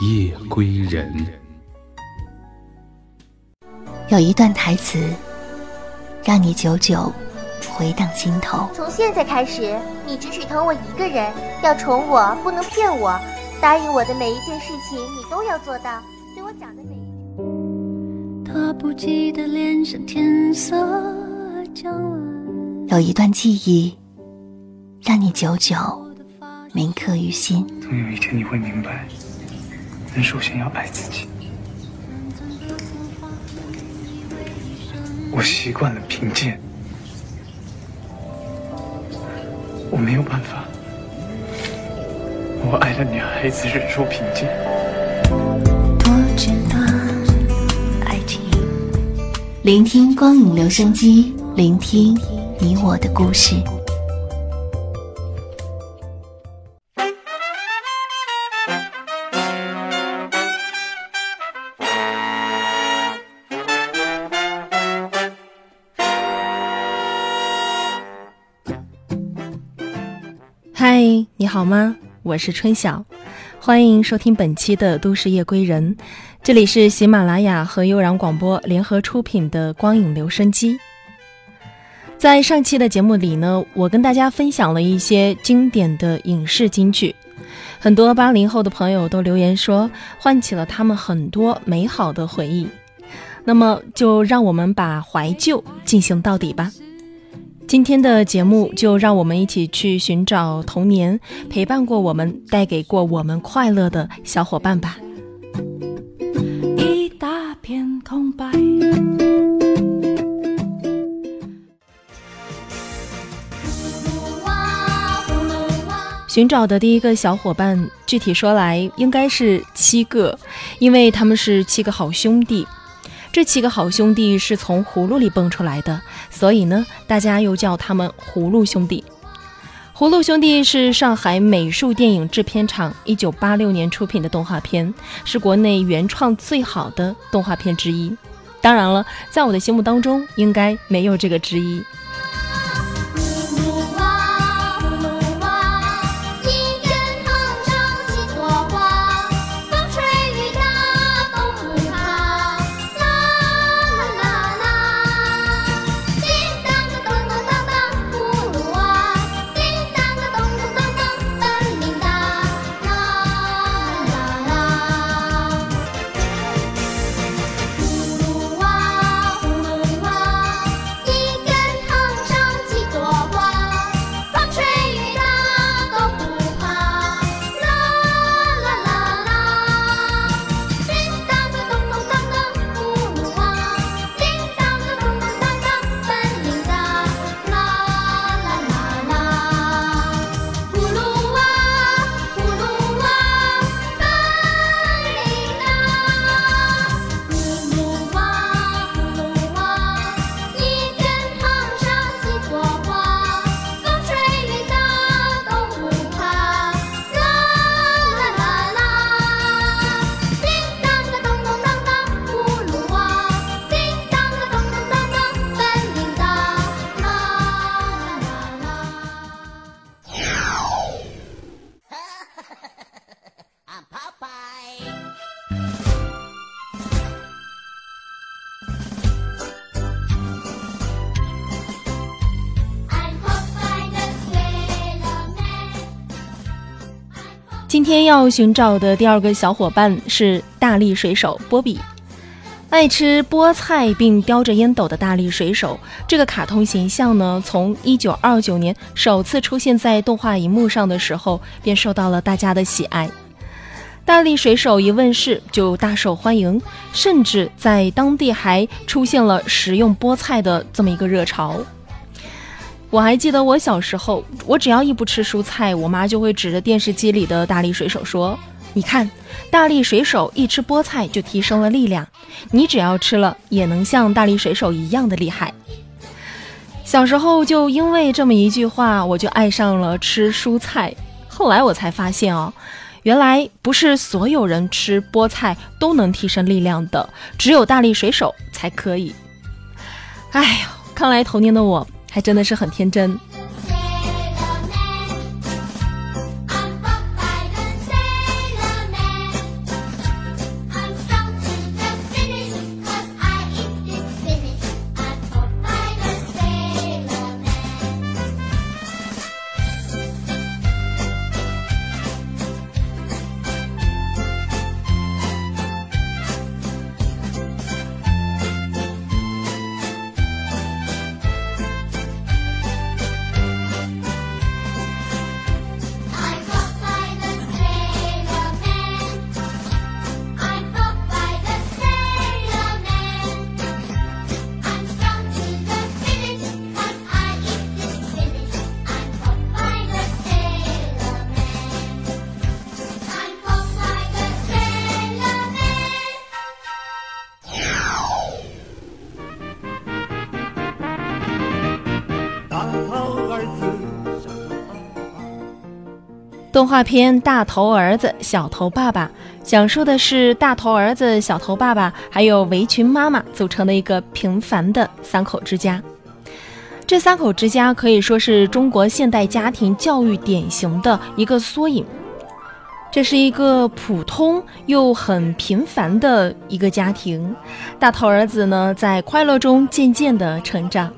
夜归人。有一段台词，让你久久回荡心头。从现在开始，你只许疼我一个人，要宠我，不能骗我。答应我的每一件事情，你都要做到。对我讲的每一句。他不记得脸上天色有一段记忆，让你久久铭刻于心。总有一天你会明白，人首先要爱自己。我习惯了贫贱，我没有办法。我爱了女，孩子忍受贫贱。爱情，聆听光影留声机，聆听你我的故事。嗨，你好吗？我是春晓，欢迎收听本期的《都市夜归人》，这里是喜马拉雅和悠然广播联合出品的光影留声机。在上期的节目里呢，我跟大家分享了一些经典的影视金句，很多八零后的朋友都留言说，唤起了他们很多美好的回忆。那么，就让我们把怀旧进行到底吧。今天的节目，就让我们一起去寻找童年陪伴过我们、带给过我们快乐的小伙伴吧。一大片空白。寻找的第一个小伙伴，具体说来应该是七个，因为他们是七个好兄弟。这七个好兄弟是从葫芦里蹦出来的，所以呢，大家又叫他们葫芦兄弟。葫芦兄弟是上海美术电影制片厂一九八六年出品的动画片，是国内原创最好的动画片之一。当然了，在我的心目当中，应该没有这个之一。今天要寻找的第二个小伙伴是大力水手波比。爱吃菠菜并叼着烟斗的大力水手，这个卡通形象呢，从一九二九年首次出现在动画荧幕上的时候，便受到了大家的喜爱。大力水手一问世就大受欢迎，甚至在当地还出现了食用菠菜的这么一个热潮。我还记得我小时候，我只要一不吃蔬菜，我妈就会指着电视机里的大力水手说：“你看，大力水手一吃菠菜就提升了力量，你只要吃了，也能像大力水手一样的厉害。小时候就因为这么一句话，我就爱上了吃蔬菜。后来我才发现哦，原来不是所有人吃菠菜都能提升力量的，只有大力水手才可以。哎呦，看来童年的我还真的是很天真。动画片《大头儿子小头爸爸》讲述的是大头儿子、小头爸爸还有围裙妈妈组成的一个平凡的三口之家。这三口之家可以说是中国现代家庭教育典型的一个缩影。这是一个普通又很平凡的一个家庭。大头儿子呢，在快乐中渐渐的成长。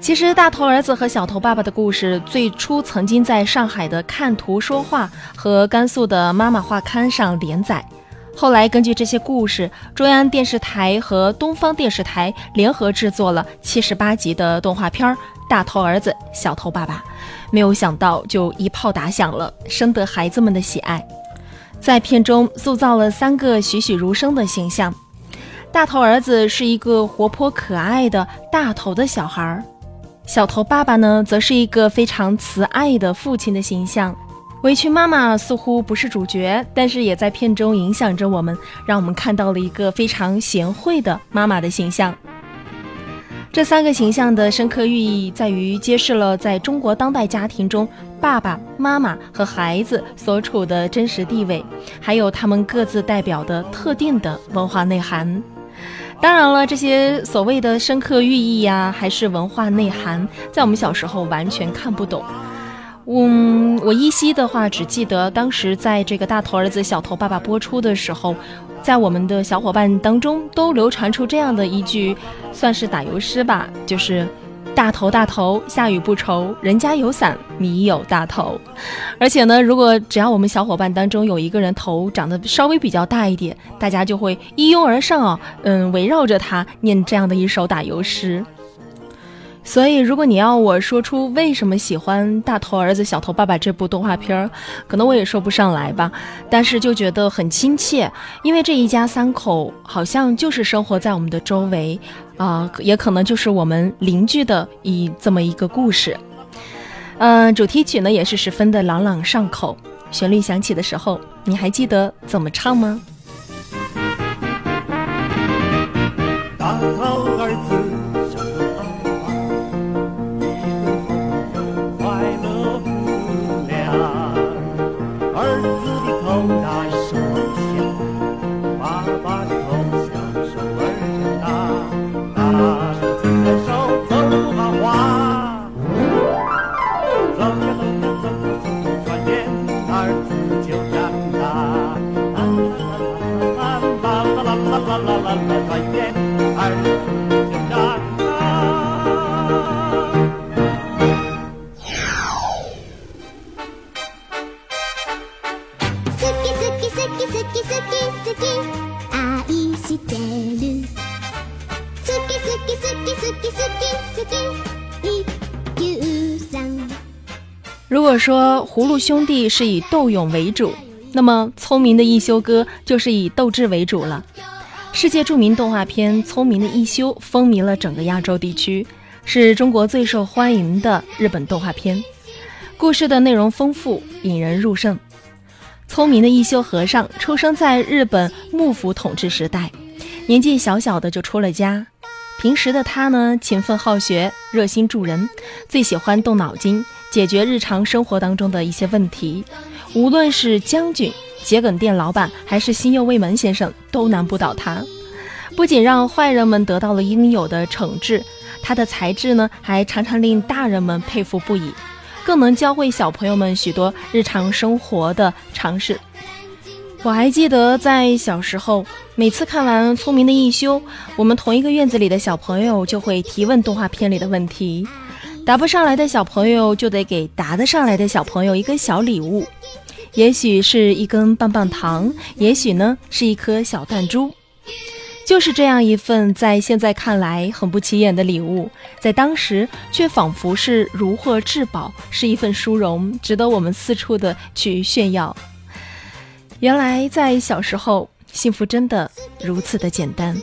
其实，大头儿子和小头爸爸的故事最初曾经在上海的《看图说话》和甘肃的《妈妈画刊》上连载。后来，根据这些故事，中央电视台和东方电视台联合制作了七十八集的动画片《大头儿子小头爸爸》。没有想到，就一炮打响了，深得孩子们的喜爱。在片中塑造了三个栩栩如生的形象：大头儿子是一个活泼可爱的大头的小孩儿。小头爸爸呢，则是一个非常慈爱的父亲的形象。围裙妈妈似乎不是主角，但是也在片中影响着我们，让我们看到了一个非常贤惠的妈妈的形象。这三个形象的深刻寓意在于揭示了在中国当代家庭中，爸爸妈妈和孩子所处的真实地位，还有他们各自代表的特定的文化内涵。当然了，这些所谓的深刻寓意呀，还是文化内涵，在我们小时候完全看不懂。嗯，我依稀的话只记得当时在这个大头儿子小头爸爸播出的时候，在我们的小伙伴当中都流传出这样的一句，算是打油诗吧，就是。大头大头，下雨不愁，人家有伞，你有大头。而且呢，如果只要我们小伙伴当中有一个人头长得稍微比较大一点，大家就会一拥而上啊，嗯，围绕着他念这样的一首打油诗。所以，如果你要我说出为什么喜欢《大头儿子小头爸爸》这部动画片儿，可能我也说不上来吧。但是就觉得很亲切，因为这一家三口好像就是生活在我们的周围，啊，也可能就是我们邻居的一这么一个故事。嗯，主题曲呢也是十分的朗朗上口，旋律响起的时候，你还记得怎么唱吗？大头如果说葫芦兄弟是以斗勇为主，那么聪明的一休哥就是以斗智为主了。世界著名动画片《聪明的一休》风靡了整个亚洲地区，是中国最受欢迎的日本动画片。故事的内容丰富，引人入胜。聪明的一休和尚出生在日本幕府统治时代，年纪小小的就出了家。平时的他呢，勤奋好学，热心助人，最喜欢动脑筋解决日常生活当中的一些问题。无论是将军、桔梗店老板，还是新右卫门先生，都难不倒他。不仅让坏人们得到了应有的惩治，他的才智呢，还常常令大人们佩服不已，更能教会小朋友们许多日常生活的常识。我还记得在小时候。每次看完《聪明的一休》，我们同一个院子里的小朋友就会提问动画片里的问题，答不上来的小朋友就得给答得上来的小朋友一个小礼物，也许是一根棒棒糖，也许呢是一颗小弹珠。就是这样一份在现在看来很不起眼的礼物，在当时却仿佛是如获至宝，是一份殊荣，值得我们四处的去炫耀。原来在小时候。幸福真的如此的简单。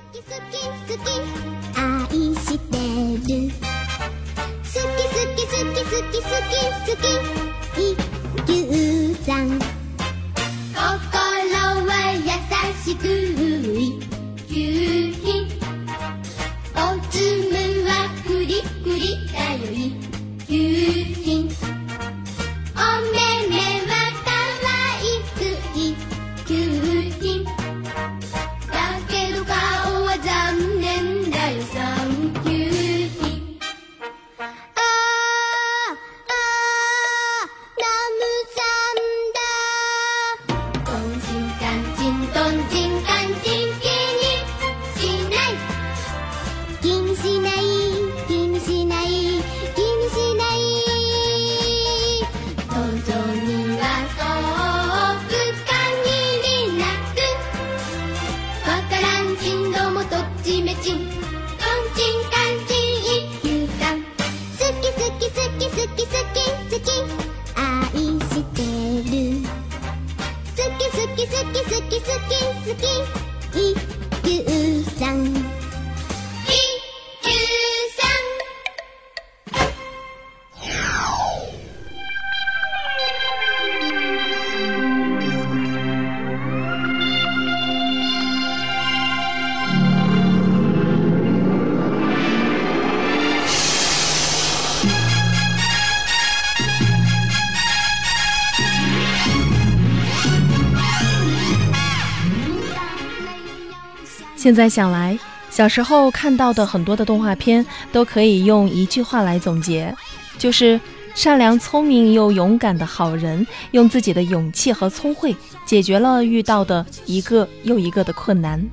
现在想来，小时候看到的很多的动画片都可以用一句话来总结，就是善良、聪明又勇敢的好人，用自己的勇气和聪慧解决了遇到的一个又一个的困难。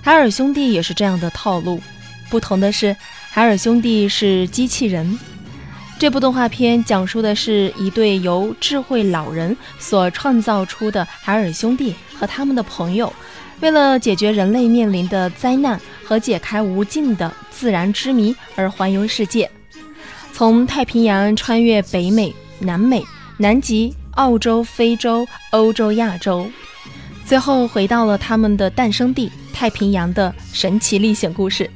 海尔兄弟也是这样的套路，不同的是，海尔兄弟是机器人。这部动画片讲述的是一对由智慧老人所创造出的海尔兄弟和他们的朋友。为了解决人类面临的灾难和解开无尽的自然之谜而环游世界，从太平洋穿越北美、南美、南极、澳洲、非洲、欧洲、亚洲，最后回到了他们的诞生地——太平洋的神奇历险故事。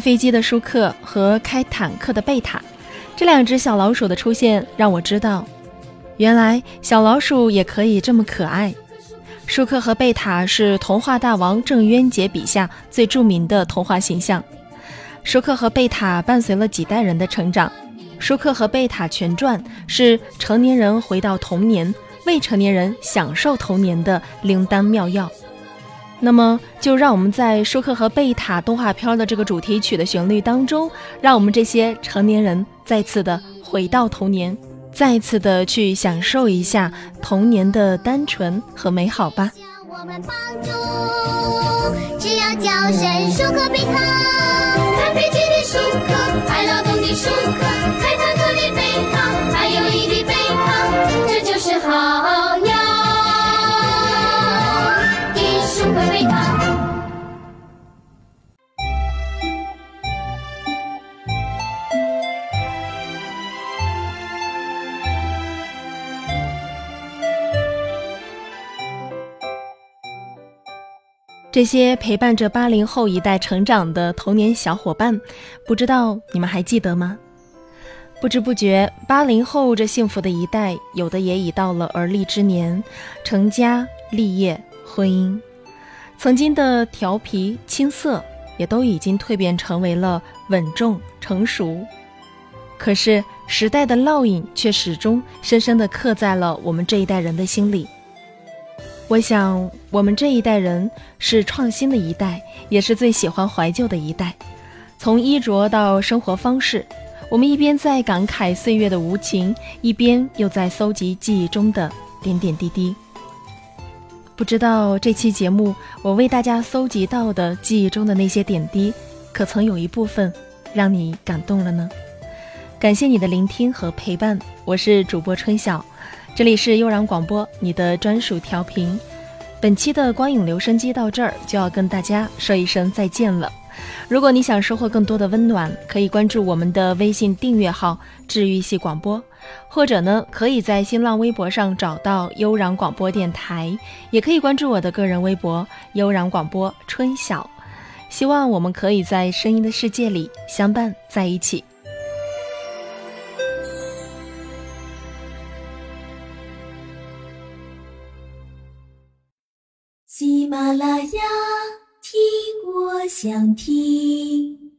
飞机的舒克和开坦克的贝塔，这两只小老鼠的出现让我知道，原来小老鼠也可以这么可爱。舒克和贝塔是童话大王郑渊洁笔下最著名的童话形象。舒克和贝塔伴随了几代人的成长，《舒克和贝塔全传》是成年人回到童年、未成年人享受童年的灵丹妙药。那么，就让我们在舒克和贝塔动画片的这个主题曲的旋律当中，让我们这些成年人再次的回到童年，再次的去享受一下童年的单纯和美好吧。我们帮助，只要叫声舒克贝塔，这些陪伴着八零后一代成长的童年小伙伴，不知道你们还记得吗？不知不觉，八零后这幸福的一代，有的也已到了而立之年，成家立业、婚姻。曾经的调皮青涩，也都已经蜕变成为了稳重成熟。可是时代的烙印却始终深深地刻在了我们这一代人的心里。我想，我们这一代人是创新的一代，也是最喜欢怀旧的一代。从衣着到生活方式，我们一边在感慨岁月的无情，一边又在搜集记忆中的点点滴滴。不知道这期节目我为大家搜集到的记忆中的那些点滴，可曾有一部分让你感动了呢？感谢你的聆听和陪伴，我是主播春晓。这里是悠然广播，你的专属调频。本期的光影留声机到这儿就要跟大家说一声再见了。如果你想收获更多的温暖，可以关注我们的微信订阅号“治愈系广播”，或者呢，可以在新浪微博上找到悠然广播电台，也可以关注我的个人微博“悠然广播春晓”。希望我们可以在声音的世界里相伴在一起。啦啦呀，听我想听。